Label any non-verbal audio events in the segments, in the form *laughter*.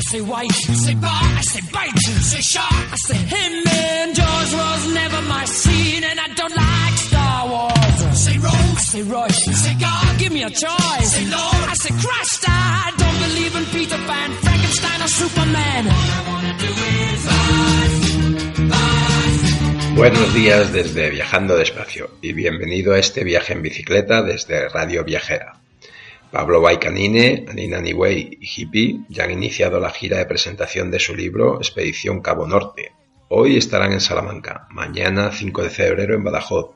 Say white. Say I say say I say say Rose, say say God, give me a choice. say I say Buenos días desde Viajando Despacio y bienvenido a este viaje en bicicleta desde Radio Viajera. Pablo Baicanine, Anina Niwei y Hippie ya han iniciado la gira de presentación de su libro Expedición Cabo Norte. Hoy estarán en Salamanca, mañana 5 de febrero en Badajoz,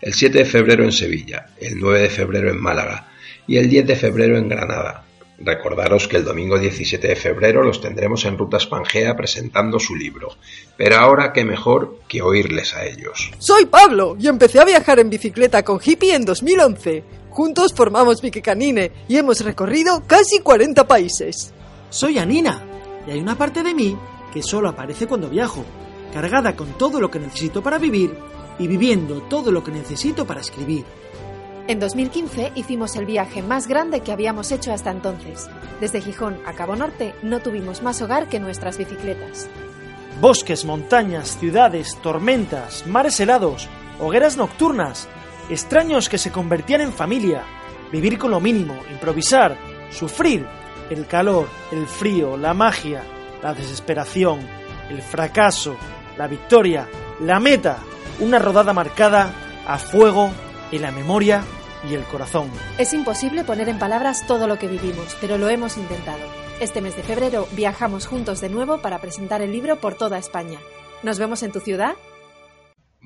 el 7 de febrero en Sevilla, el 9 de febrero en Málaga y el 10 de febrero en Granada. Recordaros que el domingo 17 de febrero los tendremos en Ruta Spangea presentando su libro, pero ahora qué mejor que oírles a ellos. Soy Pablo y empecé a viajar en bicicleta con Hippie en 2011. Juntos formamos Canine y hemos recorrido casi 40 países. Soy Anina y hay una parte de mí que solo aparece cuando viajo, cargada con todo lo que necesito para vivir y viviendo todo lo que necesito para escribir. En 2015 hicimos el viaje más grande que habíamos hecho hasta entonces. Desde Gijón a Cabo Norte no tuvimos más hogar que nuestras bicicletas. Bosques, montañas, ciudades, tormentas, mares helados, hogueras nocturnas, extraños que se convertían en familia, vivir con lo mínimo, improvisar, sufrir, el calor, el frío, la magia, la desesperación, el fracaso, la victoria, la meta, una rodada marcada a fuego en la memoria y el corazón. Es imposible poner en palabras todo lo que vivimos, pero lo hemos intentado. Este mes de febrero viajamos juntos de nuevo para presentar el libro por toda España. ¿Nos vemos en tu ciudad?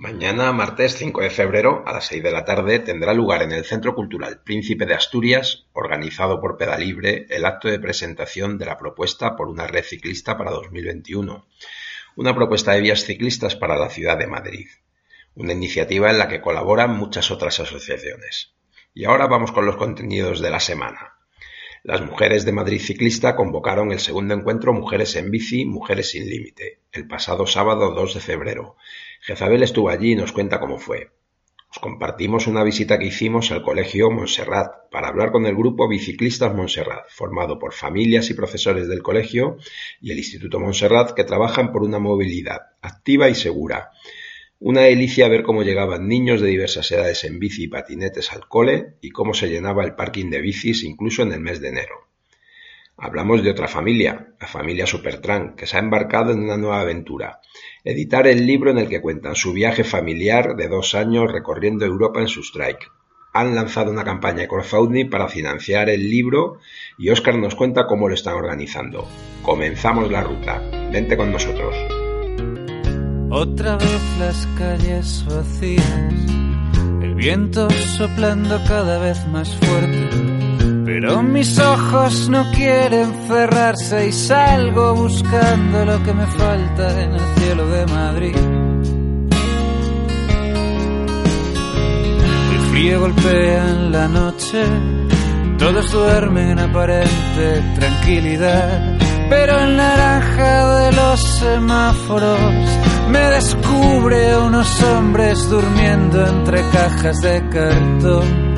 Mañana, martes 5 de febrero, a las 6 de la tarde, tendrá lugar en el Centro Cultural Príncipe de Asturias, organizado por Pedalibre, el acto de presentación de la propuesta por una red ciclista para 2021. Una propuesta de vías ciclistas para la ciudad de Madrid. Una iniciativa en la que colaboran muchas otras asociaciones. Y ahora vamos con los contenidos de la semana. Las mujeres de Madrid Ciclista convocaron el segundo encuentro Mujeres en Bici, Mujeres sin Límite, el pasado sábado 2 de febrero. Jezabel estuvo allí y nos cuenta cómo fue. Os compartimos una visita que hicimos al Colegio Montserrat para hablar con el grupo Biciclistas Montserrat, formado por familias y profesores del colegio y el Instituto Montserrat que trabajan por una movilidad activa y segura una delicia ver cómo llegaban niños de diversas edades en bici y patinetes al cole y cómo se llenaba el parking de bicis incluso en el mes de enero. Hablamos de otra familia, la familia Supertran, que se ha embarcado en una nueva aventura, editar el libro en el que cuentan su viaje familiar de dos años recorriendo Europa en su strike. Han lanzado una campaña de crowdfunding para financiar el libro y Oscar nos cuenta cómo lo están organizando. Comenzamos la ruta. Vente con nosotros. Otra vez las calles vacías, el viento soplando cada vez más fuerte. Pero mis ojos no quieren cerrarse y salgo buscando lo que me falta en el cielo de Madrid. El frío golpea en la noche, todos duermen en aparente tranquilidad, pero el naranja de los semáforos me descubre unos hombres durmiendo entre cajas de cartón.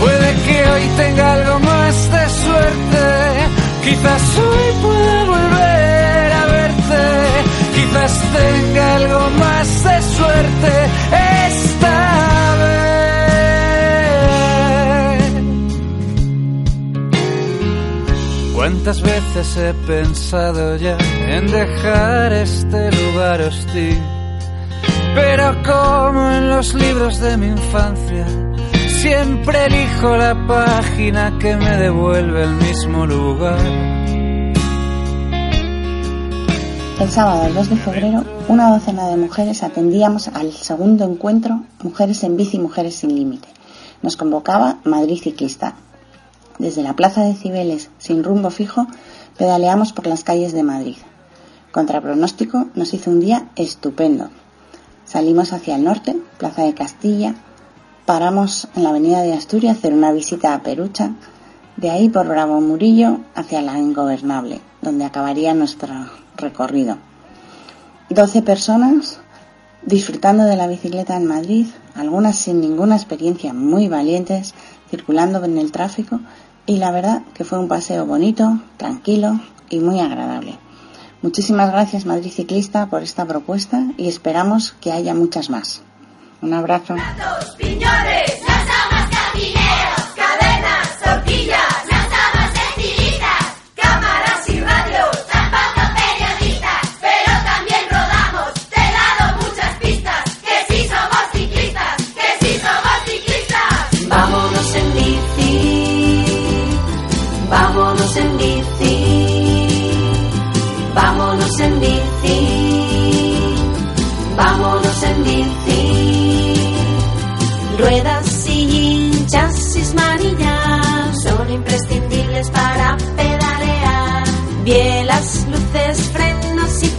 Puede que hoy tenga algo más de suerte, quizás hoy pueda volver a verte, quizás tenga algo más de suerte esta vez. ¿Cuántas veces he pensado ya en dejar este lugar hostil. Pero como en los libros de mi infancia, siempre elijo la página que me devuelve el mismo lugar. El sábado 2 de febrero, una docena de mujeres atendíamos al segundo encuentro Mujeres en Bici, Mujeres sin Límite. Nos convocaba Madrid Ciclista. Desde la Plaza de Cibeles, sin rumbo fijo, pedaleamos por las calles de Madrid. Contra pronóstico, nos hizo un día estupendo. Salimos hacia el norte, Plaza de Castilla, paramos en la Avenida de Asturias a hacer una visita a Perucha, de ahí por Bravo Murillo hacia la Ingobernable, donde acabaría nuestro recorrido. 12 personas disfrutando de la bicicleta en Madrid, algunas sin ninguna experiencia, muy valientes, circulando en el tráfico y la verdad que fue un paseo bonito, tranquilo y muy agradable. Muchísimas gracias Madrid Ciclista por esta propuesta y esperamos que haya muchas más. Un abrazo.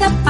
Por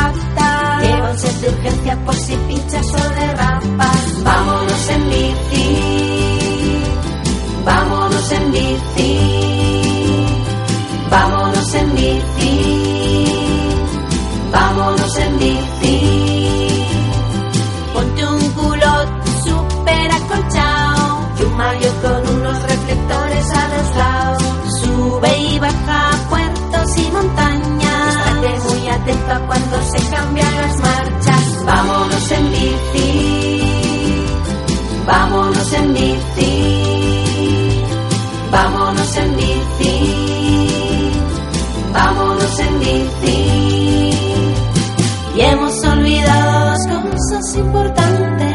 vámonos en bici, vámonos en bici. Y hemos olvidado dos cosas importantes.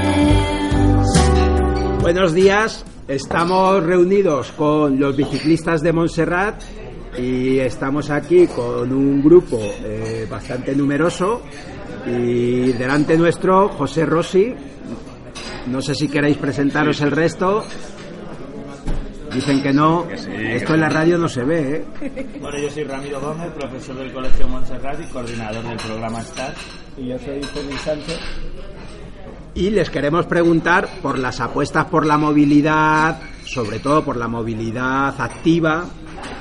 Buenos días, estamos reunidos con los biciclistas de Montserrat y estamos aquí con un grupo eh, bastante numeroso y delante nuestro José Rossi. No sé si queréis presentaros el resto. Dicen que no. Esto en la radio no se ve, ¿eh? Bueno, yo soy Ramiro Gómez, profesor del Colegio Montserrat y coordinador del programa STAR. Y yo soy Félix Sánchez. Y les queremos preguntar por las apuestas por la movilidad, sobre todo por la movilidad activa,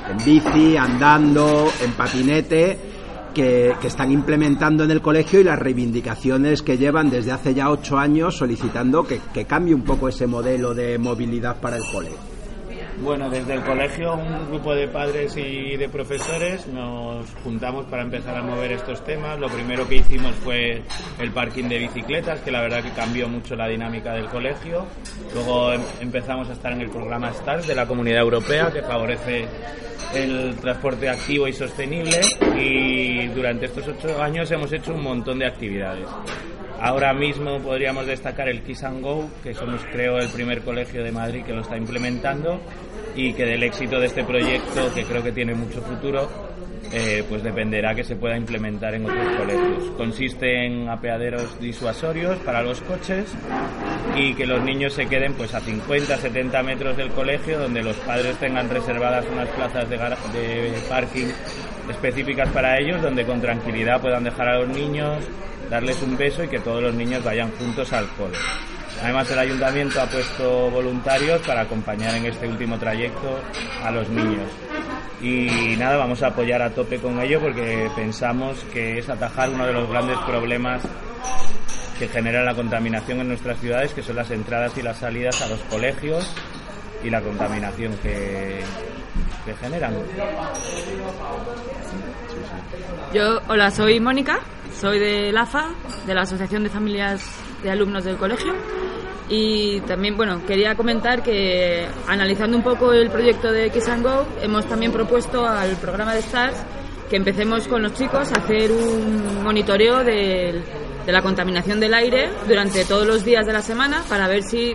en bici, andando, en patinete, que, que, están implementando en el colegio y las reivindicaciones que llevan desde hace ya ocho años solicitando que, que cambie un poco ese modelo de movilidad para el colegio. Bueno, desde el colegio un grupo de padres y de profesores nos juntamos para empezar a mover estos temas. Lo primero que hicimos fue el parking de bicicletas, que la verdad que cambió mucho la dinámica del colegio. Luego em empezamos a estar en el programa STARS de la Comunidad Europea, que favorece el transporte activo y sostenible. Y durante estos ocho años hemos hecho un montón de actividades. Ahora mismo podríamos destacar el Kiss and Go, que somos creo el primer colegio de Madrid que lo está implementando y que del éxito de este proyecto, que creo que tiene mucho futuro, eh, pues dependerá que se pueda implementar en otros colegios. Consiste en apeaderos disuasorios para los coches y que los niños se queden pues a 50, 70 metros del colegio, donde los padres tengan reservadas unas plazas de, de parking específicas para ellos, donde con tranquilidad puedan dejar a los niños, darles un beso y que todos los niños vayan juntos al cole. Además, el ayuntamiento ha puesto voluntarios para acompañar en este último trayecto a los niños. Y nada, vamos a apoyar a tope con ello porque pensamos que es atajar uno de los grandes problemas que genera la contaminación en nuestras ciudades, que son las entradas y las salidas a los colegios y la contaminación que, que generan. Yo, hola, soy Mónica, soy de LAFA, de la Asociación de Familias de Alumnos del Colegio. Y también, bueno, quería comentar que analizando un poco el proyecto de Kiss and Go, hemos también propuesto al programa de STARS que empecemos con los chicos a hacer un monitoreo de la contaminación del aire durante todos los días de la semana para ver si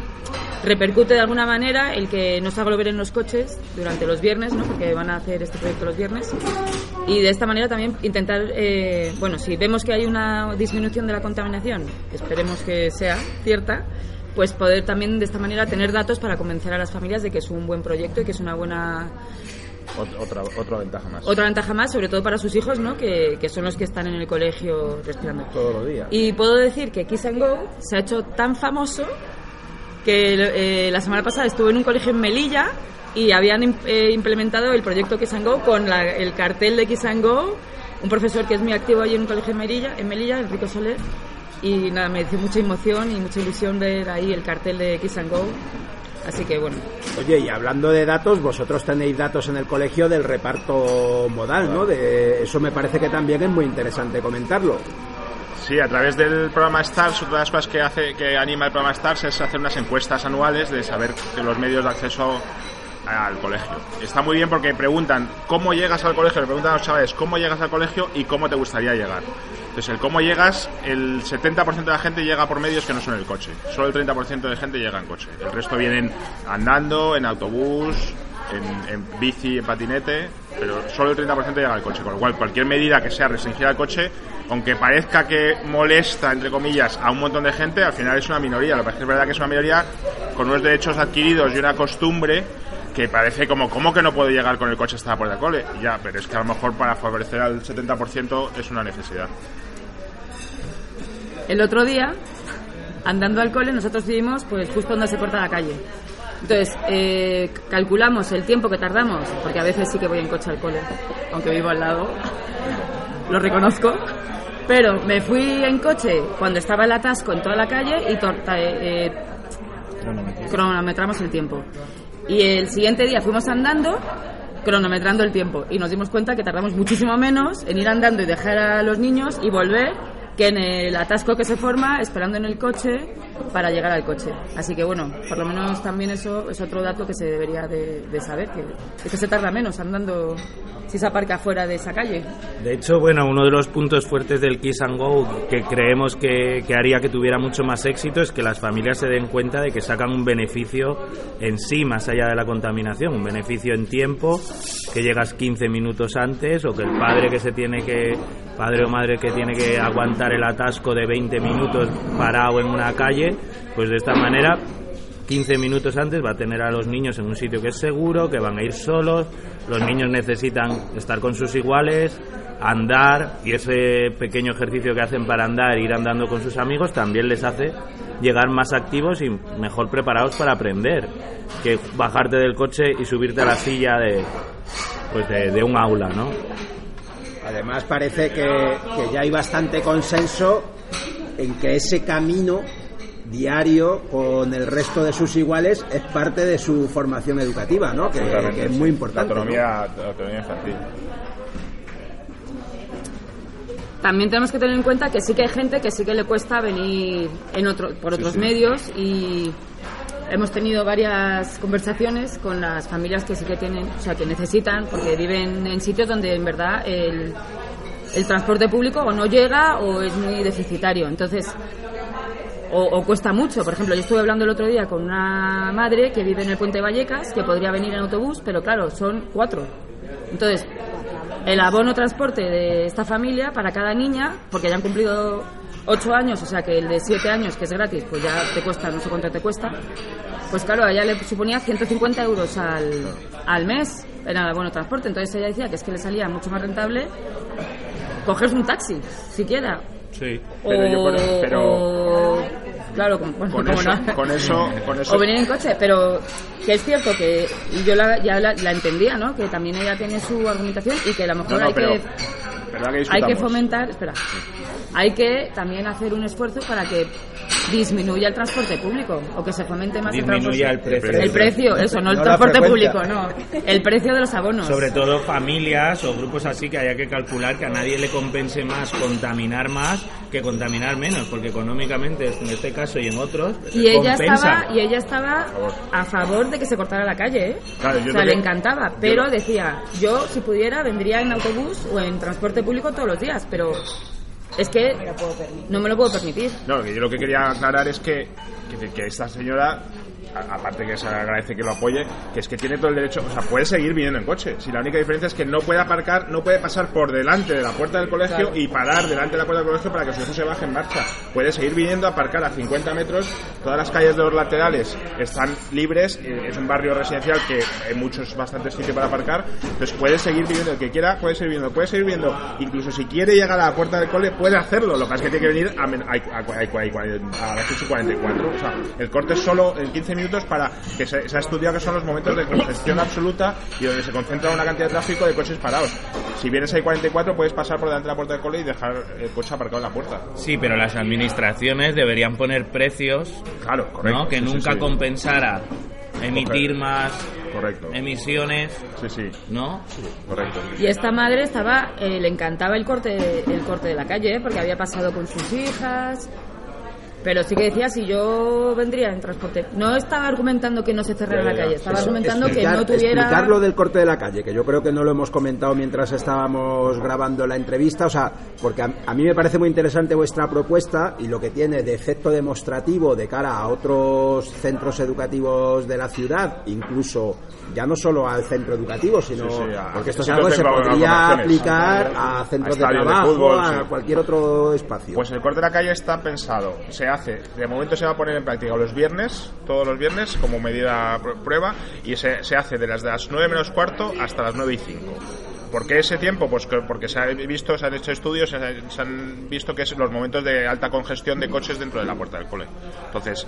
repercute de alguna manera el que no se aglomeren los coches durante los viernes, ¿no? porque van a hacer este proyecto los viernes. Y de esta manera también intentar, eh, bueno, si vemos que hay una disminución de la contaminación, esperemos que sea cierta, pues poder también de esta manera tener datos para convencer a las familias de que es un buen proyecto y que es una buena Ot- Otra, otra ventaja más. otra ventaja más, sobre todo para sus hijos, ¿no? que, que son los que están en el colegio respirando. Todos los días. Y puedo decir que Kiss and Go se ha hecho tan famoso que eh, la semana pasada estuve en un colegio en Melilla y habían eh, implementado el proyecto Kiss and Go con la- el cartel de Kiss and Go, un profesor que es muy activo ahí en un colegio en Melilla, en Melilla Enrico Soler, y nada, me dio mucha emoción y mucha ilusión ver ahí el cartel de Kiss and Go. Así que bueno, Oye, y hablando de datos, vosotros tenéis datos en el colegio del reparto modal, ¿no? De, eso me parece que también es muy interesante comentarlo. Sí, a través del programa STARS, otra de las cosas que, hace, que anima el programa STARS es hacer unas encuestas anuales de saber que los medios de acceso al colegio. Está muy bien porque preguntan cómo llegas al colegio, le preguntan a los chavales cómo llegas al colegio y cómo te gustaría llegar. Entonces, el cómo llegas, el 70% de la gente llega por medios que no son el coche. Solo el 30% de gente llega en coche. El resto vienen andando, en autobús, en, bici, en patinete, pero solo el 30% llega al coche. Con lo cual, cualquier medida que sea restringir al coche, aunque parezca que molesta, entre comillas, a un montón de gente, al final es una minoría. Lo que pasa es que es verdad que es una minoría con unos derechos adquiridos y una costumbre que parece como, ¿cómo que no puedo llegar con el coche hasta la puerta del cole? Ya, pero es que a lo mejor para favorecer al 70% es una necesidad. el otro día, andando al cole, nosotros vivimos pues justo donde se corta la calle. Entonces, eh, calculamos el tiempo que tardamos, porque a veces sí que voy en coche al cole, aunque vivo al lado, lo reconozco. Pero me fui en coche cuando estaba el atasco en toda la calle y torta- eh, eh, cronometramos el tiempo. Y el siguiente día fuimos andando, cronometrando el tiempo. Y nos dimos cuenta que tardamos muchísimo menos en ir andando y dejar a los niños y volver que en el atasco que se forma esperando en el coche para llegar al coche. Así que bueno, por lo menos también eso es otro dato que se debería de, saber, que, es que se tarda menos andando si se aparca fuera de esa calle. De hecho, bueno, uno de los puntos fuertes del Kiss and Go que creemos que, que haría que tuviera mucho más éxito es que las familias se den cuenta de que sacan un beneficio en sí más allá de la contaminación, un beneficio en tiempo, que llegas 15 minutos antes o que el padre que se tiene que padre o madre que tiene que aguantar el atasco de 20 minutos parado en una calle, pues de esta manera 15 minutos antes va a tener a los niños en un sitio que es seguro, que van a ir solos, los niños necesitan estar con sus iguales, andar y ese pequeño ejercicio que hacen para andar, ir andando con sus amigos, también les hace llegar más activos y mejor preparados para aprender que bajarte del coche y subirte a la silla de, pues de, un aula, ¿no? Además parece que ya hay bastante consenso en que ese camino diario con el resto de sus iguales es parte de su formación educativa, ¿no? Que, es sí. muy importante. La ¿no? autonomía, la autonomía infantil. También tenemos que tener en cuenta que sí que hay gente que sí que le cuesta venir en otro, por otros sí. medios y hemos tenido varias conversaciones con las familias que sí que tienen, o sea, que necesitan, porque viven en sitios donde en verdad el, el transporte público o no llega o es muy deficitario. Entonces, o, cuesta mucho. Por ejemplo, yo estuve hablando el otro día con una madre que vive en el Puente Vallecas, que podría venir en autobús, pero claro, son cuatro. Entonces, el abono transporte de esta familia para cada niña, porque ya han cumplido ocho años, o sea que el de siete años, que es gratis, pues ya te cuesta, no sé cuánto te cuesta, pues claro, a ella le suponía 150 euros al, al mes en el abono transporte. Entonces ella decía que es que le salía mucho más rentable cogerse un taxi, siquiera. Sí, Pero yo con- O- pero- o- claro, bueno, Con eso- no. con eso- con eso- O venir en coche, pero que es cierto que y yo la, ya la, la entendía, ¿no? Que también ella tiene su argumentación y que a lo mejor No, no, hay pero- que ¿Verdad que hay que fomentar, espera, hay que también hacer un esfuerzo para que disminuya el transporte público o que se fomente más Disminuya el transporte. el precio. El precio, eso, no el No transporte público, no. El precio de los abonos. Sobre todo familias o grupos así que haya que calcular que a nadie le compense más contaminar más que contaminar menos, porque económicamente en este caso y en otros Y ella compensa. estaba y ella estaba a favor de que se cortara la calle, ¿eh? Claro, yo o sea, le que- encantaba, pero decía, yo si pudiera vendría en autobús o en transporte público todos los días, pero es que no me lo puedo permitir. No, que yo lo que quería aclarar es que, que, esta señora, aparte que se agradece que lo apoye, que es que tiene todo el derecho, o sea, puede seguir viniendo en coche. Si la única diferencia es que no puede aparcar, no puede pasar por delante de la puerta del colegio Claro. y parar delante de la puerta del colegio para que su hijo se baje en marcha. Puede seguir viniendo a aparcar a 50 metros. Todas las calles de los laterales están libres. eh, Es un barrio residencial que hay muchos, bastantes sitios para aparcar. Entonces puede seguir viviendo el que quiera, puede seguir viviendo, puede seguir viviendo. Incluso si quiere llegar a la puerta del cole, puede hacerlo. Lo que pasa es que tiene que venir a, a, a- a- a las 8 y 44. O sea, el corte es solo en 15 minutos para que se, se ha estudiado que son los momentos de congestión absoluta y donde se concentra una cantidad de tráfico de coches parados. Si vienes ahí 44, puedes pasar por delante de la puerta del cole y dejar el coche aparcado en la puerta. Sí, pero las administraciones deberían poner precios claro, correcto, ¿no? que sí, sí, nunca sí. compensara emitir más Correcto. emisiones, Sí, sí. ¿no? Correcto. Y esta madre estaba, eh, le encantaba el corte, el corte de la calle, ¿eh? porque había pasado con sus hijas. Pero sí que decía si yo vendría en transporte. No estaba argumentando que no se cerrara la calle, estaba Eso, argumentando que no tuviera. Explicar lo del corte de la calle, que yo creo que no lo hemos comentado mientras estábamos grabando la entrevista, o sea, porque a, a mí me parece muy interesante vuestra propuesta y lo que tiene de efecto demostrativo de cara a otros centros educativos de la ciudad, incluso ya no solo al centro educativo, sino Sí, sí, a- porque esto es algo que se de podría aplicar a centros de de trabajo, fútbol, a sí. cualquier otro espacio. Pues el corte de la calle está pensado, se hace, de momento se va a poner en práctica los viernes, todos los viernes, como medida pr- prueba, y se, se hace de las, de las 9 menos cuarto hasta las 9 y 5. ¿Por qué ese tiempo? Pues que- porque se han visto, se han hecho estudios, se han, visto que es los momentos de alta congestión de coches dentro de la puerta del cole. Entonces,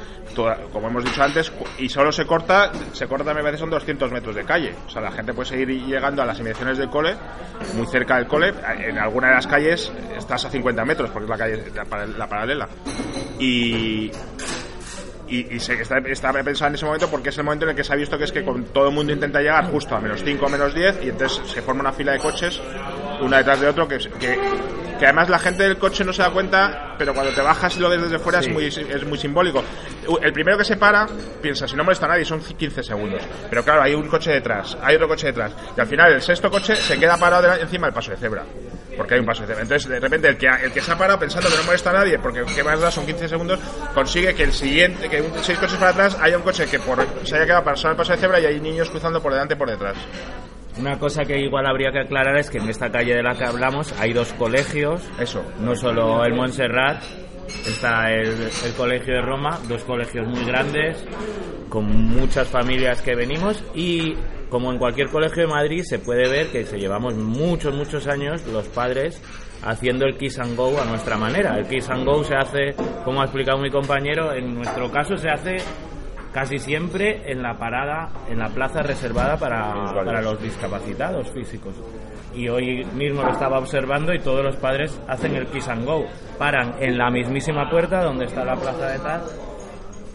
como hemos dicho antes, y solo se corta, se corta me parece son 200 metros de calle. O sea, la gente puede seguir llegando a las inmediaciones del cole, muy cerca del cole. En alguna de las calles estás a 50 metros, porque es la calle, la, la paralela. Y, y, y se está, está pensado en ese momento porque es el momento en el que se ha visto que es que con todo el mundo intenta llegar justo a menos 5 o menos 10 y entonces se forma una fila de coches una detrás de otro que, que, que además la gente del coche no se da cuenta pero cuando te bajas y lo ves desde fuera Sí. es, muy, es muy simbólico. El primero que se para piensa si no molesta a nadie son 15 segundos pero claro hay un coche detrás hay otro coche detrás y al final el sexto coche se queda parado de- encima del paso de cebra porque hay un paso de cebra entonces de repente el que, el que se ha parado pensando que no molesta a nadie porque qué más da son 15 segundos consigue que el siguiente que un, seis coches para atrás haya un coche que por, se haya quedado pasado el paso de cebra y hay niños cruzando por delante y por detrás Una cosa que igual habría que aclarar es que en esta calle de la que hablamos hay dos colegios. Eso. No solo el Montserrat, está el, el colegio de Roma, dos colegios muy grandes, con muchas familias que venimos y como en cualquier colegio de Madrid se puede ver que se llevamos muchos, muchos años los padres haciendo el Kiss and Go a nuestra manera. El Kiss and Go se hace, como ha explicado mi compañero, en nuestro caso se hace casi siempre en la parada, en la plaza reservada para, para los discapacitados físicos. Y hoy mismo lo estaba observando y todos los padres hacen el kiss and go. Paran en la mismísima puerta donde está la plaza de tal,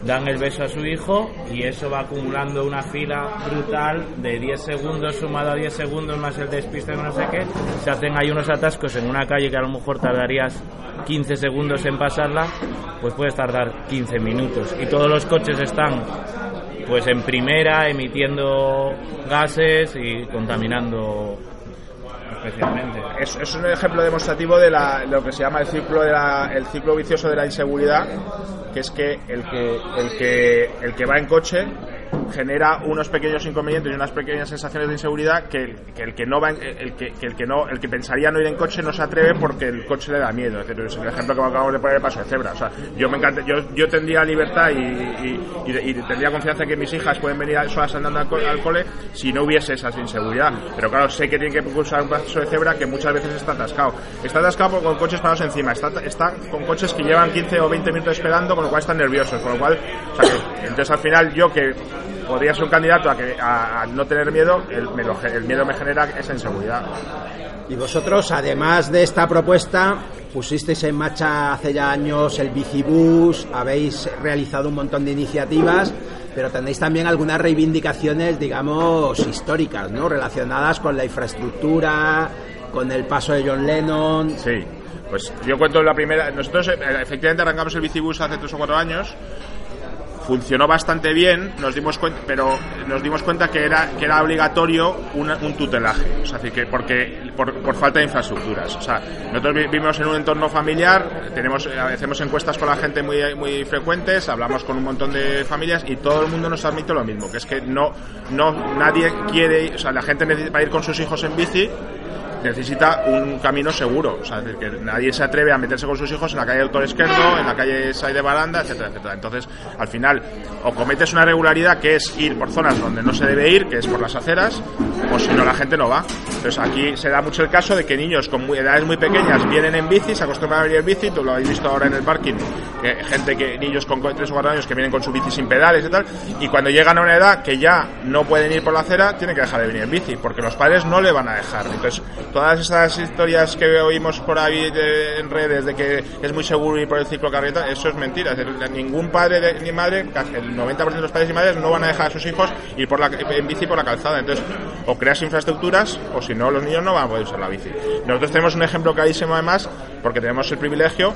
dan el beso a su hijo y eso va acumulando una fila brutal de 10 segundos sumado a 10 segundos más el despiste de no sé qué. Se hacen ahí unos atascos en una calle que a lo mejor tardarías 15 segundos en pasarla, pues puedes tardar 15 minutos. Y todos los coches están pues en primera emitiendo gases y contaminando especialmente. Es, un ejemplo demostrativo de la- lo que se llama el ciclo de la- el ciclo vicioso de la inseguridad, que es que el que el que el que va en coche genera unos pequeños inconvenientes y unas pequeñas sensaciones de inseguridad que, el- que no va en- el que, el que no el que pensaría no ir en coche no se atreve porque el coche le da miedo. Es decir, el ejemplo que acabamos de poner el paso de cebra. O sea yo me encanta yo, yo tendría libertad y, tendría confianza que mis hijas pueden venir solas andando al, co- al cole si no hubiese esa inseguridad. Pero claro sé que tienen que cruzar un paso de cebra que muchas veces está atascado. Está atascado con coches parados encima. Está, está con coches que llevan 15 o 20 minutos esperando con lo cual están nerviosos con lo cual entonces al final yo que podría ser un candidato a, que, a, a no tener miedo el, me lo el miedo me genera esa inseguridad Y vosotros, además de esta propuesta, pusisteis en marcha hace ya años el bicibús, habéis realizado un montón de iniciativas, pero tenéis también algunas reivindicaciones, digamos, históricas, ¿no? Relacionadas con la infraestructura, con el paso de John Lennon. Sí, pues yo cuento la primera. Nosotros eh, efectivamente arrancamos el bicibús hace tres o cuatro años funcionó bastante bien, nos dimos cuenta, pero nos dimos cuenta que era que era obligatorio un, un tutelaje, o sea, que porque por, por, falta de infraestructuras, o sea, nosotros vivimos en un entorno familiar, tenemos eh, hacemos encuestas con la gente muy muy frecuentes, hablamos con un montón de familias y todo el mundo nos admite lo mismo, que es que no no nadie quiere, o sea, la gente necesita ir con sus hijos en bici necesita un camino seguro. O sea, que nadie se atreve a meterse con sus hijos en la calle Autor Esquerdo, en la calle Say de Baranda, etcétera, etcétera. Entonces, al final, o cometes una regularidad que es ir por zonas donde no se debe ir, que es por las aceras, o si no, la gente no va. Entonces, aquí se da mucho el caso de que niños con edades muy pequeñas vienen en bici, se acostumbran a venir en bici, tú lo habéis visto ahora en el parking, que gente que, niños con 3 o 4 años que vienen con su bici sin pedales y tal, y cuando llegan a una edad que ya no pueden ir por la acera, tienen que dejar de venir en bici, porque los padres no le van a dejar. Entonces, todas esas historias que oímos por ahí de, en redes de que es muy seguro ir por el ciclo carreta, eso es mentira. Es decir, ningún padre de, ni madre, el 90% de los padres y madres no van a dejar a sus hijos ir por la, en bici por la calzada. Entonces, o creas infraestructuras o si no, los niños no van a poder usar la bici. Nosotros tenemos un ejemplo clarísimo además, porque tenemos el privilegio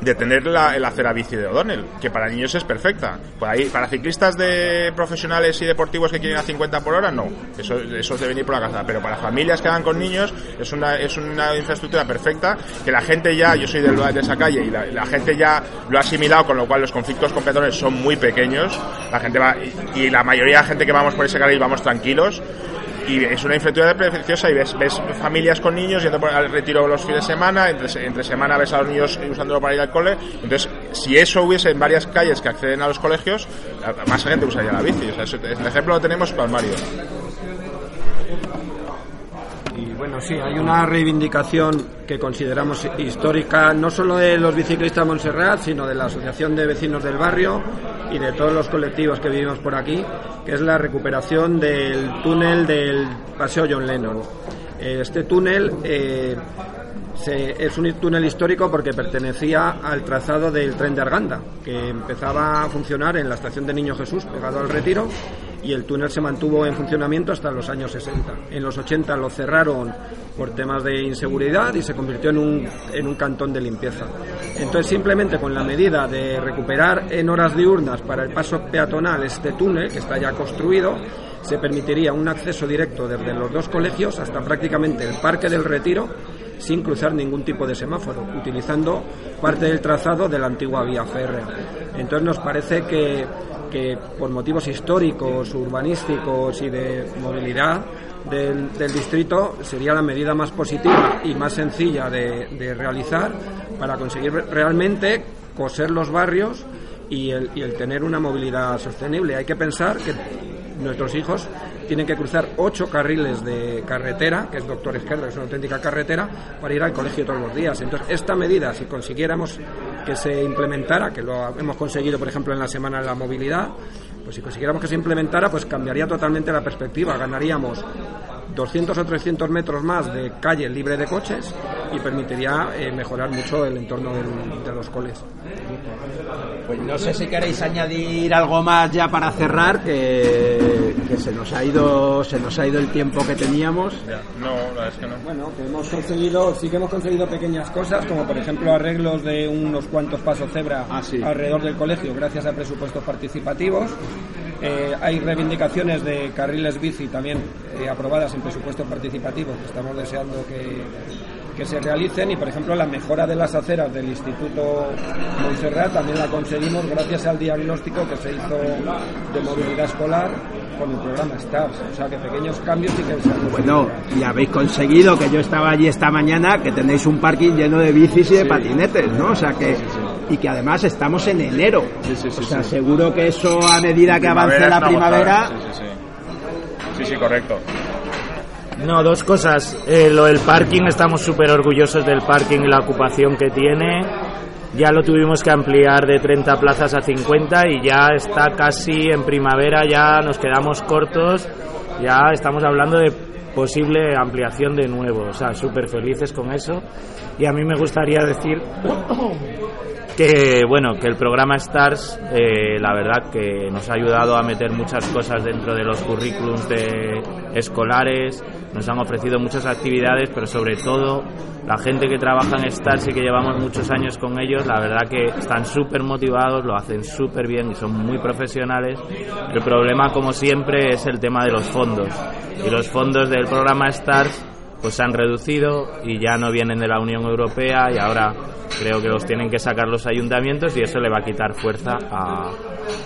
de tener la, el acera bici de O'Donnell, que para niños es perfecta. Para ciclistas de profesionales y deportivos que quieren a 50 por hora, no. Eso, eso debe venir por la casa. Pero para familias que van con niños, es una, es una infraestructura perfecta que la gente ya, yo soy de, de esa calle y la, gente ya lo ha asimilado, con lo cual los conflictos con peatones son muy pequeños. La gente va, y, y la mayoría de la gente que vamos por ese carril vamos tranquilos y es una infraestructura preciosa y ves, ves familias con niños yendo al retiro los fines de semana, entre, semana ves a los niños usándolo para ir al cole. Entonces, si eso hubiese en varias calles que acceden a los colegios, más gente usaría la bici. O sea, el ejemplo lo tenemos para Mario. Y bueno, sí, hay una reivindicación que consideramos histórica, no solo de los biciclistas de Montserrat, sino de la Asociación de Vecinos del Barrio y de todos los colectivos que vivimos por aquí, que es la recuperación del túnel del Paseo John Lennon. Este túnel eh, es un túnel histórico porque pertenecía al trazado del tren de Arganda, que empezaba a funcionar en la estación de Niño Jesús, pegado al retiro, y el túnel se mantuvo en funcionamiento hasta los años 60. En los 80 lo cerraron por temas de inseguridad y se convirtió en un, en un cantón de limpieza. Entonces, simplemente con la medida de recuperar en horas diurnas para el paso peatonal este túnel, que está ya construido, se permitiría un acceso directo desde los dos colegios hasta prácticamente el Parque del Retiro sin cruzar ningún tipo de semáforo, utilizando parte del trazado de la antigua vía férrea. Entonces nos parece que, que por motivos históricos, urbanísticos y de movilidad del, distrito sería la medida más positiva y más sencilla de, realizar para conseguir realmente coser los barrios y el, y el tener una movilidad sostenible. Hay que pensar que nuestros hijos tienen que cruzar ocho carriles de carretera, que es Doctor Izquierdo, que es una auténtica carretera, para ir al colegio todos los días. Entonces, esta medida, si consiguiéramos que se implementara, que lo hemos conseguido, por ejemplo, en la Semana de la Movilidad, pues si consiguiéramos que se implementara, pues cambiaría totalmente la perspectiva. Ganaríamos 200 o 300 metros más de calle libre de coches y permitiría eh, mejorar mucho el entorno del, de los coles. Pues no sé si queréis añadir algo más ya para cerrar, que, que, se nos ha ido se nos ha ido el tiempo que teníamos. No, la verdad es que no. Bueno, que hemos conseguido, sí que hemos conseguido pequeñas cosas, como por ejemplo arreglos de unos cuantos pasos cebra ah, sí. alrededor del colegio, gracias a presupuestos participativos. Eh, hay reivindicaciones de carriles bici también eh, aprobadas en presupuestos participativos que estamos deseando que, que se realicen y por ejemplo la mejora de las aceras del Instituto Montserrat también la conseguimos gracias al diagnóstico que se hizo de movilidad escolar con el programa STARS, o sea que pequeños cambios y que se han Bueno, y habéis conseguido que yo estaba allí esta mañana que tenéis un parking lleno de bicis y de sí. patinetes, ¿no? O sea que y que además estamos en enero. Sí, sí, o sea, seguro que eso a medida que avance la primavera Sí, sí, sí. sí, correcto. No, dos cosas. Eh, lo del parking, estamos súper orgullosos del parking y la ocupación que tiene. Ya lo tuvimos que ampliar de 30 plazas a 50 y ya está casi en primavera, ya nos quedamos cortos. Ya estamos hablando de posible ampliación de nuevo. O sea, súper felices con eso. Y a mí me gustaría decir que bueno que el programa Stars eh, la verdad que nos ha ayudado a meter muchas cosas dentro de los currículums de escolares nos han ofrecido muchas actividades pero sobre todo la gente que trabaja en Stars y que llevamos muchos años con ellos la verdad que están súper motivados lo hacen súper bien y son muy profesionales. El problema como siempre es el tema de los fondos. Y los fondos del programa Stars pues se han reducido y ya no vienen de la Unión Europea y ahora creo que los tienen que sacar los ayuntamientos y eso le va a quitar fuerza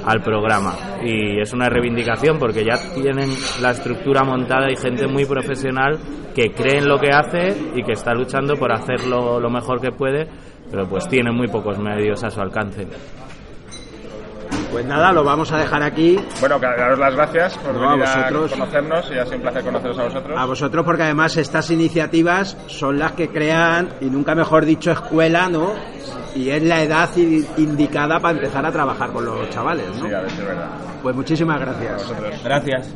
al programa. Y es una reivindicación porque ya tienen la estructura montada y gente muy profesional que cree en lo que hace y que está luchando por hacerlo lo mejor que puede, pero pues tiene muy pocos medios a su alcance. Pues nada, lo vamos a dejar aquí. Bueno, daros las gracias por No, venir a, vosotros. conocernos y ha sido un placer conoceros a vosotros. A vosotros porque además estas iniciativas son las que crean, y nunca mejor dicho, escuela, ¿no? Y es la edad indicada para empezar a trabajar con los chavales, ¿no? Sí, a ver es verdad. Pues muchísimas gracias. Gracias.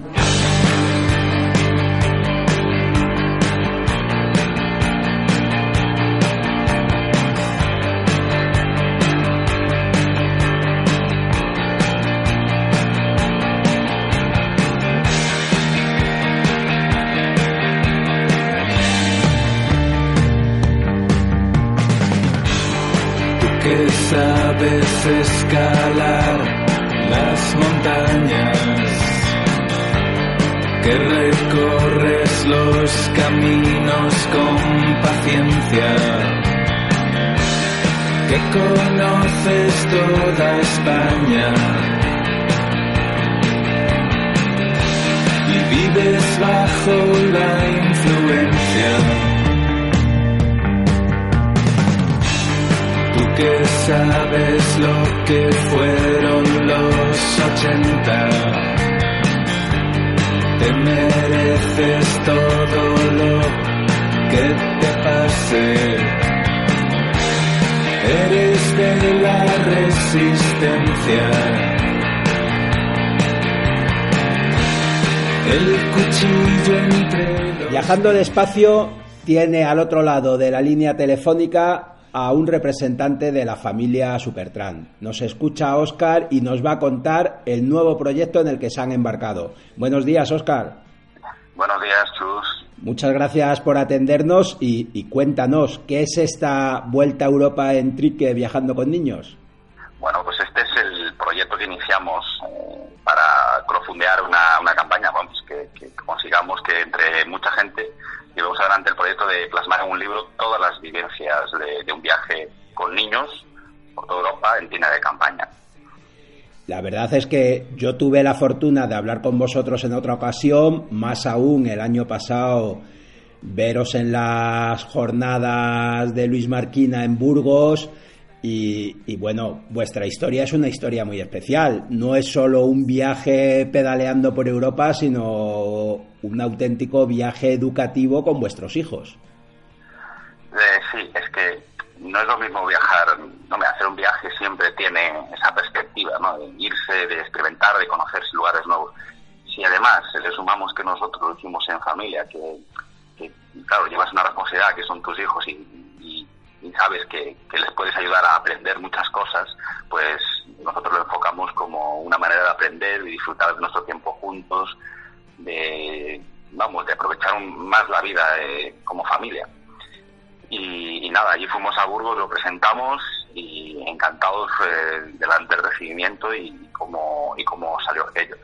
Escalar las montañas, que recorres los caminos con paciencia, que conoces toda España. Y vives bajo la influencia que sabes lo que fueron los ochenta, te mereces todo lo que te pase. Eres de la resistencia. El cuchillo entre los... Viajando despacio tiene al otro lado de la línea telefónica a un representante de la familia Supertran. Nos escucha Oscar y nos va a contar el nuevo proyecto en el que se han embarcado. Buenos días, Oscar. Buenos días, Chus. Muchas gracias por atendernos y, y cuéntanos, ¿qué es esta Vuelta a Europa en Trique viajando con niños? Bueno, pues este es el proyecto que iniciamos para crowdfundear una, una campaña, vamos, que, que consigamos que entre mucha gente llevemos adelante el proyecto de plasmar en un libro todas las vivencias de, de un viaje con niños por toda Europa en tienda de campaña. La verdad es que yo tuve la fortuna de hablar con vosotros en otra ocasión, más aún el año pasado veros en las jornadas de Luis Marquina en Burgos y, y bueno, vuestra historia es una historia muy especial. No es solo un viaje pedaleando por Europa, sino un auténtico viaje educativo con vuestros hijos. Eh, sí, es que no es lo mismo viajar, no hacer un viaje siempre tiene esa perspectiva, ¿no? De irse, de experimentar, de conocer lugares nuevos. Si además le sumamos que nosotros lo hicimos en familia, que, que, claro, llevas una responsabilidad que son tus hijos y, y- sabes que, que les puedes ayudar a aprender muchas cosas, pues nosotros lo enfocamos como una manera de aprender y disfrutar de nuestro tiempo juntos, de, vamos, de aprovechar un- más la vida eh, como familia. Y, y nada, allí fuimos a Burgos, lo presentamos y encantados eh, delante del recibimiento y cómo, y cómo salió aquello.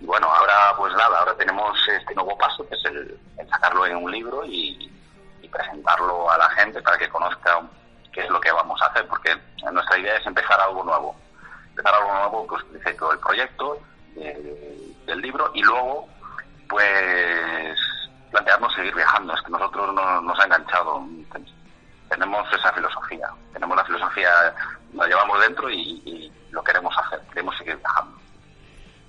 Y bueno, ahora pues nada, ahora tenemos este nuevo paso que es el, el sacarlo en un libro y presentarlo a la gente para que conozca qué es lo que vamos a hacer, porque nuestra idea es empezar algo nuevo. Empezar algo nuevo, pues dice todo el proyecto eh, del libro y luego pues plantearnos seguir viajando. Es que nosotros no, nos ha enganchado. Tenemos esa filosofía. Tenemos la filosofía, la llevamos dentro y, y lo queremos hacer. Queremos seguir viajando.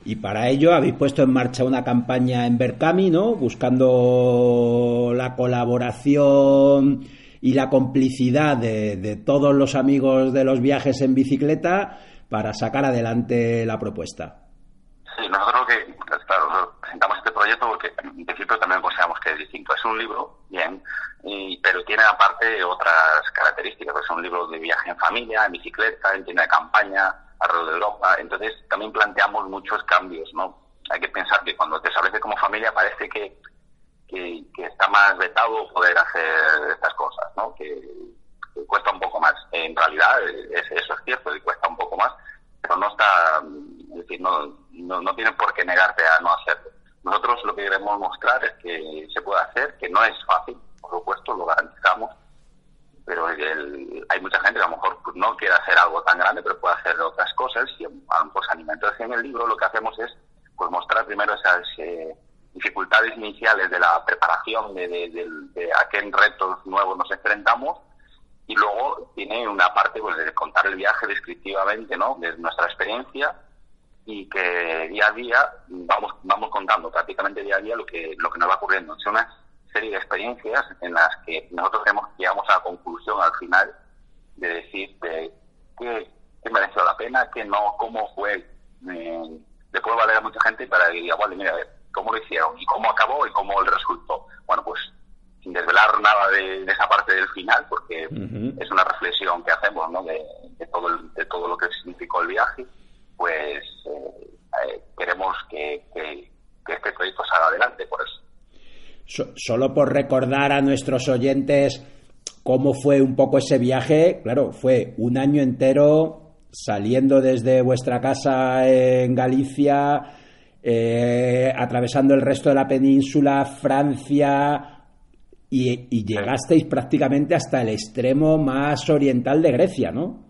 Y para ello habéis puesto en marcha una campaña en Berkami, ¿no? Buscando la colaboración y la complicidad de, de todos los amigos de los viajes en bicicleta para sacar adelante la propuesta. Sí, nosotros que, claro, presentamos este proyecto porque en principio también consideramos que es distinto. Es un libro, bien, y, pero tiene aparte otras características. Es un libro de viaje en familia, en bicicleta, en tienda de campaña, alrededor de Europa. Entonces también planteamos muchos cambios, ¿no? Hay que pensar que cuando te estableces como familia parece que, que, está más vetado poder hacer estas cosas, ¿no? Que, cuesta un poco más. En realidad, es, eso es cierto, que cuesta un poco más, pero no está, es decir, no, no, no tiene por qué negarte a no hacerlo. Nosotros lo que queremos mostrar es que se puede hacer, que no es fácil, por supuesto, lo garantizamos, pero el- hay mucha gente que a lo mejor pues, no quiere hacer algo tan grande, pero puede hacer otras cosas y a- pues Entonces en el libro lo que hacemos es pues mostrar primero esas eh, dificultades iniciales de la preparación de, de- de- de a qué retos nuevos nos enfrentamos y luego tiene una parte pues de contar el viaje descriptivamente, ¿no? De nuestra experiencia y que día a día vamos vamos contando prácticamente día a día lo que lo que nos va ocurriendo. Es una serie de experiencias en las que nosotros hemos, llegamos a la conclusión al final de decir de qué, qué mereció la pena, qué no, cómo fue. eh, le puede valer a mucha gente para que diga, vale, mira, a ver, cómo lo hicieron y cómo acabó y cómo el resultó. Bueno, pues sin desvelar nada de, de esa parte del final, porque es una reflexión que hacemos ¿no? de, de todo el- de todo lo que significó el viaje, pues eh, eh, queremos que, que- que este proyecto salga adelante por eso. So- solo por recordar a nuestros oyentes cómo fue un poco ese viaje, claro, fue un año entero saliendo desde vuestra casa en Galicia, eh, atravesando el resto de la península, Francia, y, y llegasteis prácticamente hasta el extremo más oriental de Grecia, ¿no?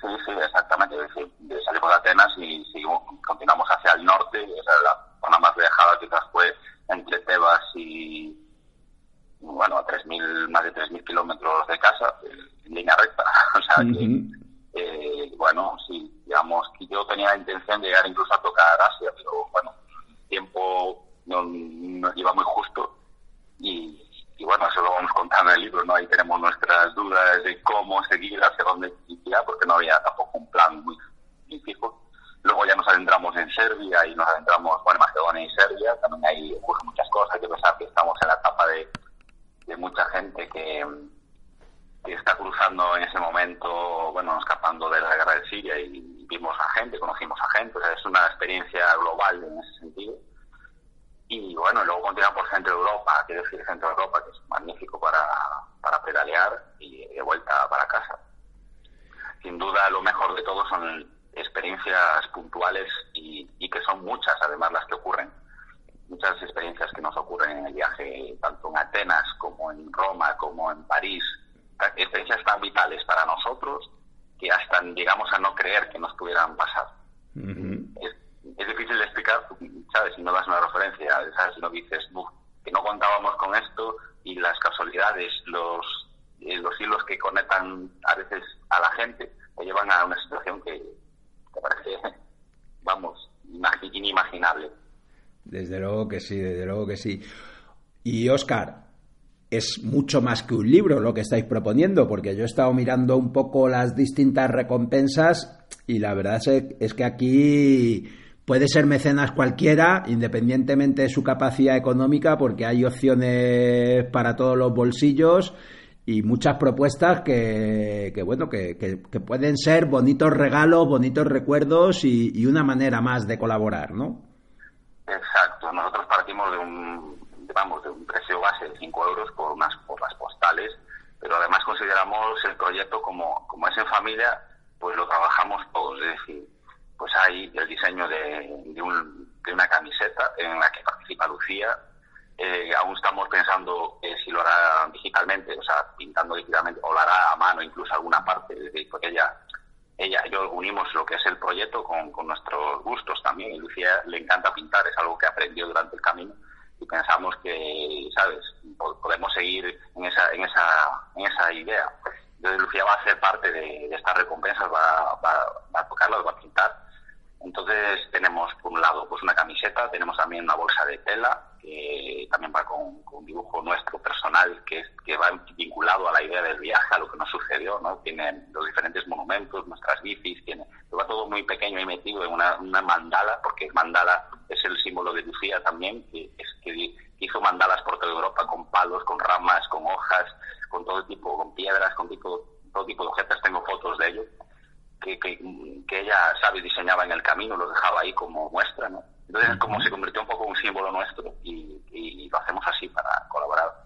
Sí, sí, exactamente. Salimos de Atenas y seguimos, continuamos hacia el norte. O sea, la zona más alejada quizás fue entre Tebas y, bueno, a 3.000, más de 3.000 kilómetros de casa, en línea recta. *laughs* o sea, que, eh, bueno, sí, digamos, que yo tenía la intención de llegar incluso a tocar Asia, pero bueno, el tiempo no, no iba muy justo y, y bueno, eso lo vamos *laughs* contando en el libro, ¿no? Ahí tenemos nuestras dudas de cómo seguir, hacia dónde ir, porque no había tampoco un plan muy, muy fijo. Luego ya nos adentramos en Serbia y nos adentramos, bueno, en Macedonia y Serbia, también ahí ocurren muchas cosas, hay que pensar que estamos en la etapa de, de mucha gente que, que está cruzando en ese momento, bueno, escapando de la guerra de Siria y vimos a gente, conocimos a gente, o sea, es una experiencia global en ese sentido. Y bueno, luego continuamos por Centro Europa, quiero decir Centro Europa, que es magnífico para, para pedalear y de vuelta para casa. Sin duda lo mejor de todo son experiencias puntuales y, y que son muchas además las que ocurren. Muchas experiencias que nos ocurren en el viaje, tanto en Atenas como en Roma, como en París. Experiencias tan vitales para nosotros que hasta llegamos a no creer que nos pudieran pasar difícil de explicar, ¿sabes? Si no das una referencia, ¿sabes? Si no dices, "Buf, que no contábamos con esto y las casualidades, los, eh, los hilos que conectan a veces a la gente, te llevan a una situación que, que parece, vamos, imagi- inimaginable. Desde luego que sí, desde luego sí. Y Oscar, es mucho más que un libro lo que estáis proponiendo, porque yo he estado mirando un poco las distintas recompensas y la verdad es, que aquí puede ser mecenas cualquiera, independientemente de su capacidad económica, porque hay opciones para todos los bolsillos y muchas propuestas que, bueno, que, pueden ser bonitos regalos, bonitos recuerdos y una manera más de colaborar, ¿no? Exacto, nosotros partimos de un, vamos, de un precio base de 5 euros por, unas, por las postales, pero además consideramos el proyecto como, como es en familia, pues lo trabajamos todos, es decir, pues hay el diseño de, de, un- de una camiseta en la que participa Lucía, eh, aún estamos pensando eh, si lo hará digitalmente, o sea, pintando digitalmente, o lo hará a mano incluso alguna parte, es decir, porque ella ella yo unimos lo que es el proyecto con, con nuestros gustos también. Y Lucía le encanta pintar, es algo que aprendió durante el camino. Y pensamos que, ¿sabes? Po- Podemos seguir en esa, en esa, en esa idea. Entonces Lucía va a ser parte de, de estas recompensas, va, va, va a tocarlas, va a pintar. Entonces tenemos, por un lado, pues una camiseta, tenemos también una bolsa de tela, que también va con, un dibujo nuestro personal, que, que va vinculado a la idea del viaje, a lo que nos sucedió, ¿no? Tiene los diferentes monumentos, nuestras bicis, tiene, va todo muy pequeño y metido en una, mandala, porque mandala es el símbolo de Lucía también, que, es, que hizo mandalas por toda Europa con palos, con ramas, con hojas, con todo tipo, con piedras, con tipo, todo tipo de objetos, tengo fotos de ello, que, que, que ella sabe diseñaba en el camino, los dejaba ahí como muestra, ¿no? Entonces, como se convirtió un poco en un símbolo nuestro y, y lo hacemos así para colaborar.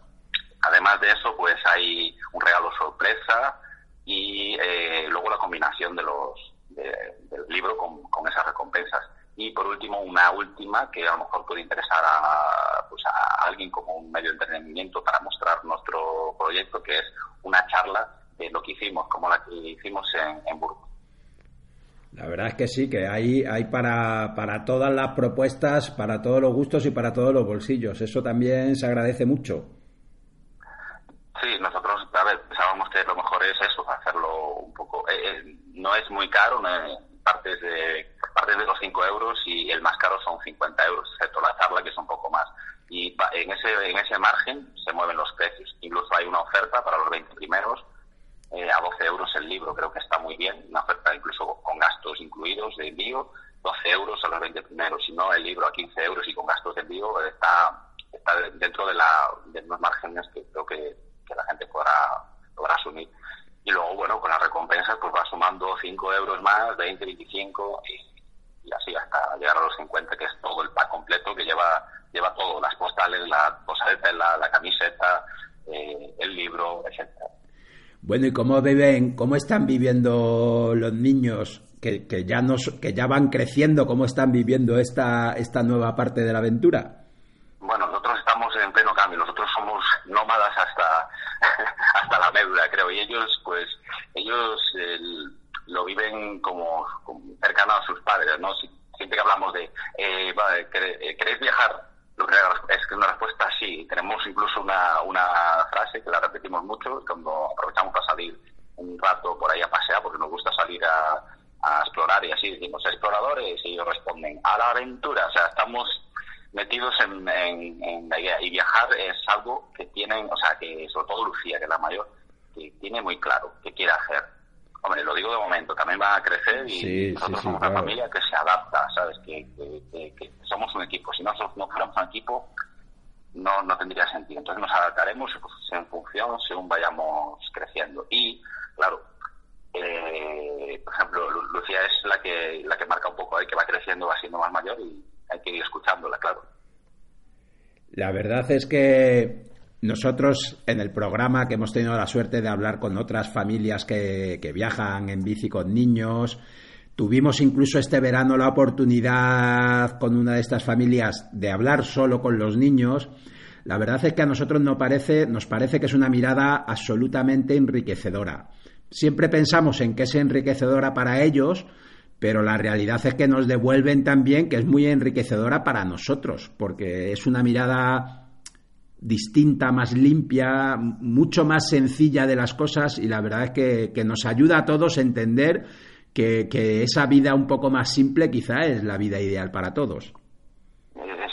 Además de eso, pues hay un regalo sorpresa y eh, luego la combinación de los del libro con, con, esas recompensas. Y por último, una última que a lo mejor puede interesar a, pues a alguien como un medio de entretenimiento para mostrar nuestro proyecto, que es una charla de lo que hicimos, como la que hicimos en, en Burgos. La verdad es que sí, que hay, hay para, para todas las propuestas, para todos los gustos y para todos los bolsillos. Eso también se agradece mucho. Sí, nosotros, a ver, pensábamos que lo mejor es eso, hacerlo un poco. Eh, eh, no es muy caro, no, partes, de, partes de los 5 euros y el más caro son 50 euros, excepto la charla que es un poco más. Y en ese, en ese margen se mueven los precios. Incluso hay una oferta para los 20 primeros eh, a 12 euros el libro, creo que está muy bien, una oferta incluso con gastos incluidos de envío, 12 euros a los 20 primeros, si no el libro a 15 euros y con gastos de envío está, está dentro de, la, de unos márgenes que creo que la gente podrá, podrá asumir. Y luego, bueno, con las recompensas, pues va sumando 5 euros más, 20, 25 y, así hasta llegar a los 50, que es todo el pack completo que lleva lleva todo, las postales, la posada de tela, la camiseta, eh, el libro, etcétera. Bueno, ¿y cómo viven, cómo están viviendo los niños que, que ya nos, que ya van creciendo, cómo están viviendo esta, esta nueva parte de la aventura? Bueno, nosotros estamos en pleno cambio, nosotros somos nómadas hasta, *laughs* hasta la médula, creo, y ellos, pues, ellos el, lo viven como, cercano a sus padres, ¿no? Si, siempre que hablamos de, eh, ¿queréis viajar? Es que una respuesta sí. Tenemos incluso una, una frase que la repetimos mucho cuando aprovechamos para salir un rato por ahí a pasear, porque nos gusta salir a, a explorar y así decimos exploradores y ellos responden a la aventura. O sea, estamos metidos en, en, en, la idea. Y viajar es algo que tienen, o sea, que sobre todo Lucía, que es la mayor, que tiene muy claro qué quiere hacer. Hombre, lo digo de momento, también va a crecer y sí, nosotros sí, somos sí, una claro. familia que se adapta, ¿sabes? Que, que, que, que somos un equipo. Si nosotros no fuéramos un equipo, no, no tendría sentido. Entonces nos adaptaremos en función según vayamos creciendo. Y, claro, eh, por ejemplo, Lu- Lucía es la que, la que marca un poco ahí, que va creciendo, va siendo más mayor y hay que ir escuchándola, claro. La verdad es que nosotros en el programa que hemos tenido la suerte de hablar con otras familias que, que viajan en bici con niños, tuvimos incluso este verano la oportunidad con una de estas familias de hablar solo con los niños. La verdad es que a nosotros nos parece, nos parece que es una mirada absolutamente enriquecedora. Siempre pensamos en que es enriquecedora para ellos, pero la realidad es que nos devuelven también que es muy enriquecedora para nosotros, porque es una mirada distinta, más limpia, mucho más sencilla de las cosas y la verdad es que, que nos ayuda a todos a entender que, que, esa vida un poco más simple quizá es la vida ideal para todos.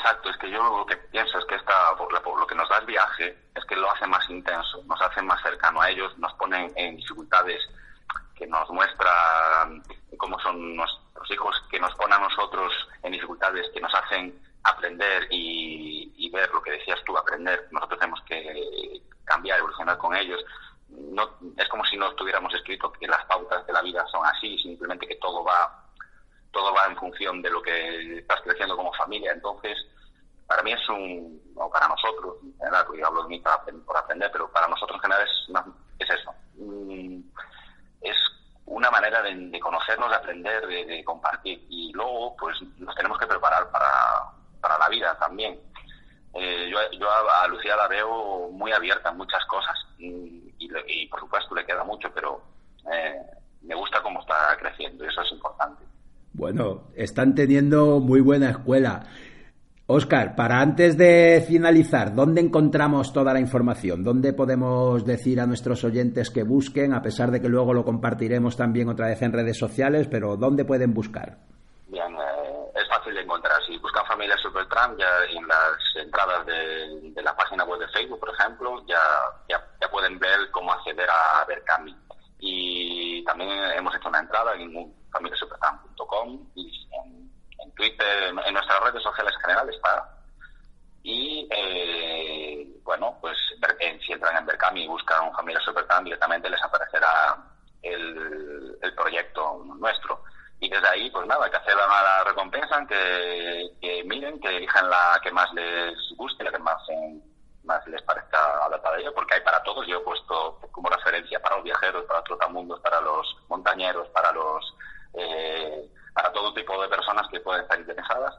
Exacto, es que yo lo que pienso es que esta, lo que nos da el viaje es que lo hace más intenso, nos hace más cercano a ellos, nos ponen en dificultades que nos muestran cómo son nuestros hijos, que nos ponen a nosotros en dificultades que nos hacen aprender y, y, ver lo que decías tú, aprender. Nosotros tenemos que cambiar, evolucionar con ellos. No, es como si no estuviéramos escrito que las pautas de la vida son así, simplemente que todo va todo va en función de lo que estás creciendo como familia. Entonces, para mí es un, o para nosotros, en general, porque yo hablo de mí para, por aprender, pero para nosotros en general es, una, es eso. Es una manera de, de, conocernos, de aprender, de, de, compartir. Y luego, pues, nos tenemos que preparar para, para la vida también. Eh, yo, yo a, a, Lucía la veo muy abierta en muchas cosas y, y, y por supuesto le queda mucho, pero eh, me gusta cómo está creciendo y eso es importante. Bueno, están teniendo muy buena escuela. Oscar, para antes de finalizar, ¿dónde encontramos toda la información? ¿Dónde podemos decir a nuestros oyentes que busquen, a pesar de que luego lo compartiremos también otra vez en redes sociales, pero ¿dónde pueden buscar? Bien, eh, es fácil de encontrar. Si buscan Familia Supertramp, ya en las entradas de, la página web de Facebook, por ejemplo, ya pueden ver cómo acceder a Berkami. Y también hemos hecho una entrada en familiasupertramp.com y en, en Twitter, en nuestra nuestras redes sociales generales está. Y eh, bueno, pues si entran en Berkami y buscan Familia Supertan, directamente les aparecerá el, el proyecto nuestro. Y desde ahí, pues nada, que accedan a la recompensa, que, que miren, que elijan la que más les guste, la que más, más les parezca adaptada a ellos, porque hay para todos. Yo he puesto como referencia para los viajeros, para los trotamundos, para los montañeros, para los eh, para todo tipo de personas que pueden estar interesadas.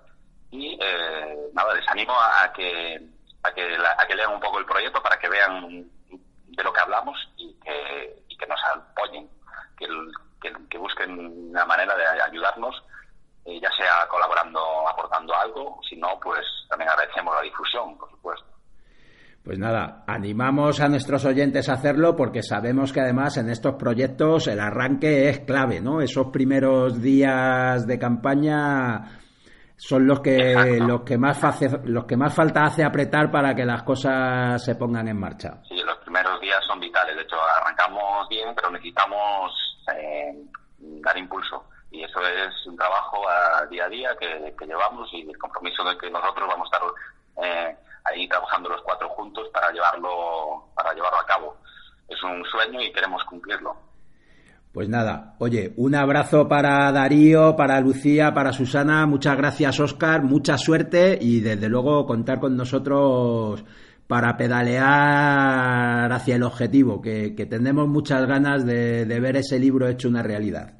Y eh, nada, les animo a, que a que, a que lean un poco el proyecto para que vean de lo que hablamos y que, y que nos apoyen, que, que, busquen una manera de ayudarnos, eh, ya sea colaborando, aportando algo, si no, pues también agradecemos la difusión, por supuesto. Pues nada, animamos a nuestros oyentes a hacerlo porque sabemos que además en estos proyectos el arranque es clave, ¿no? Esos primeros días de campaña son los que los que más los que más falta hace apretar para que las cosas se pongan en marcha. Sí, los primeros días son vitales. De hecho, arrancamos bien, pero necesitamos eh, dar impulso. Y eso es un trabajo a día a día que, llevamos y el compromiso de que nosotros vamos a estar eh, ahí trabajando los cuatro juntos para llevarlo, para llevarlo a cabo. Es un sueño y queremos cumplirlo. Pues nada, oye, un abrazo para Darío, para Lucía, para Susana, muchas gracias Oscar, mucha suerte y desde luego contar con nosotros para pedalear hacia el objetivo, que, que tenemos muchas ganas de, de, ver ese libro hecho una realidad.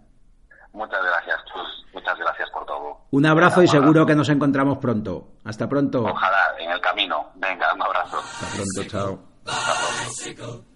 Muchas gracias, Chus, muchas gracias por todo. Un abrazo y seguro que nos encontramos pronto. Hasta pronto. Ojalá, en el camino. Venga, un abrazo. Hasta pronto, chao. Bicycle,